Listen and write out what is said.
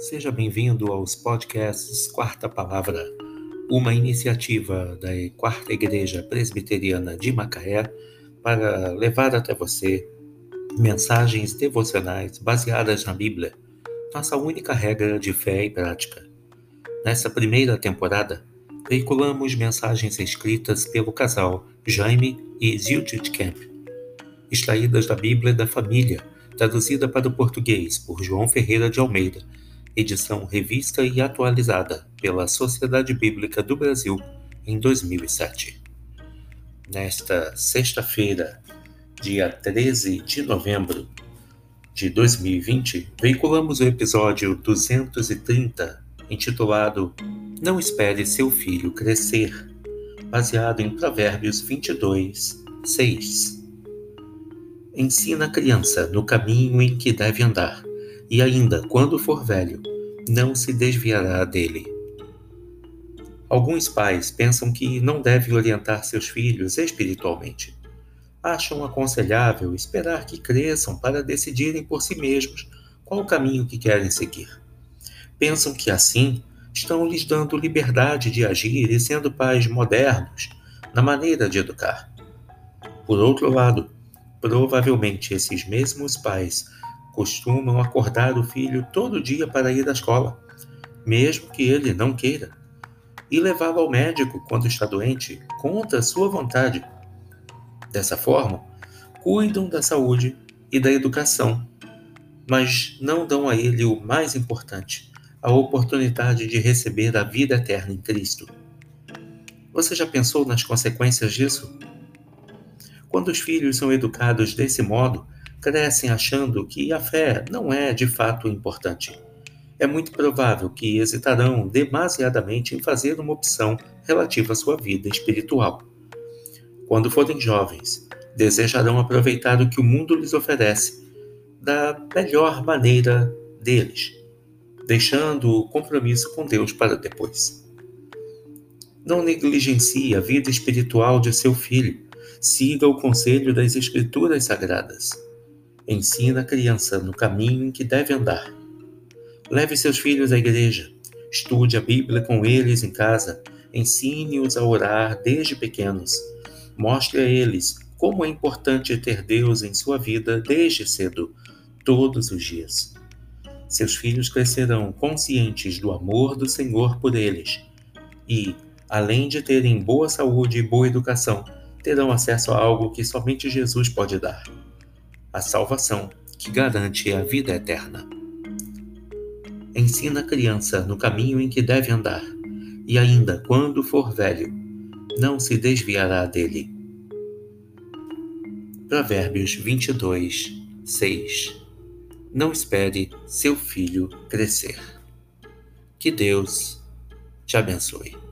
Seja bem-vindo aos podcasts Quarta Palavra, uma iniciativa da Quarta Igreja Presbiteriana de Macaé para levar até você mensagens devocionais baseadas na Bíblia, nossa única regra de fé e prática. Nessa primeira temporada, veiculamos mensagens escritas pelo casal Jaime e Zildjian Camp, extraídas da Bíblia da Família, traduzida para o português por João Ferreira de Almeida edição revista e atualizada pela Sociedade Bíblica do Brasil em 2007. Nesta sexta-feira, dia 13 de novembro de 2020, veiculamos o episódio 230, intitulado Não Espere Seu Filho Crescer, baseado em Provérbios 22, 6. Ensina a criança no caminho em que deve andar e ainda quando for velho, não se desviará dele. Alguns pais pensam que não devem orientar seus filhos espiritualmente. Acham aconselhável esperar que cresçam para decidirem por si mesmos qual o caminho que querem seguir. Pensam que assim estão lhes dando liberdade de agir e sendo pais modernos na maneira de educar. Por outro lado, provavelmente esses mesmos pais costumam acordar o filho todo dia para ir à escola, mesmo que ele não queira, e levá-lo ao médico quando está doente, contra sua vontade. Dessa forma, cuidam da saúde e da educação, mas não dão a ele o mais importante, a oportunidade de receber a vida eterna em Cristo. Você já pensou nas consequências disso? Quando os filhos são educados desse modo, crescem achando que a fé não é de fato importante. É muito provável que hesitarão demasiadamente em fazer uma opção relativa à sua vida espiritual. Quando forem jovens, desejarão aproveitar o que o mundo lhes oferece da melhor maneira deles, deixando o compromisso com Deus para depois. Não negligencie a vida espiritual de seu filho. Siga o conselho das Escrituras Sagradas. Ensina a criança no caminho em que deve andar. Leve seus filhos à igreja. Estude a Bíblia com eles em casa. Ensine-os a orar desde pequenos. Mostre a eles como é importante ter Deus em sua vida desde cedo, todos os dias. Seus filhos crescerão conscientes do amor do Senhor por eles e, além de terem boa saúde e boa educação, terão acesso a algo que somente Jesus pode dar a salvação que garante a vida eterna. Ensina a criança no caminho em que deve andar, e ainda quando for velho, não se desviará dele. Provérbios 22, 6 Não espere seu filho crescer. Que Deus te abençoe.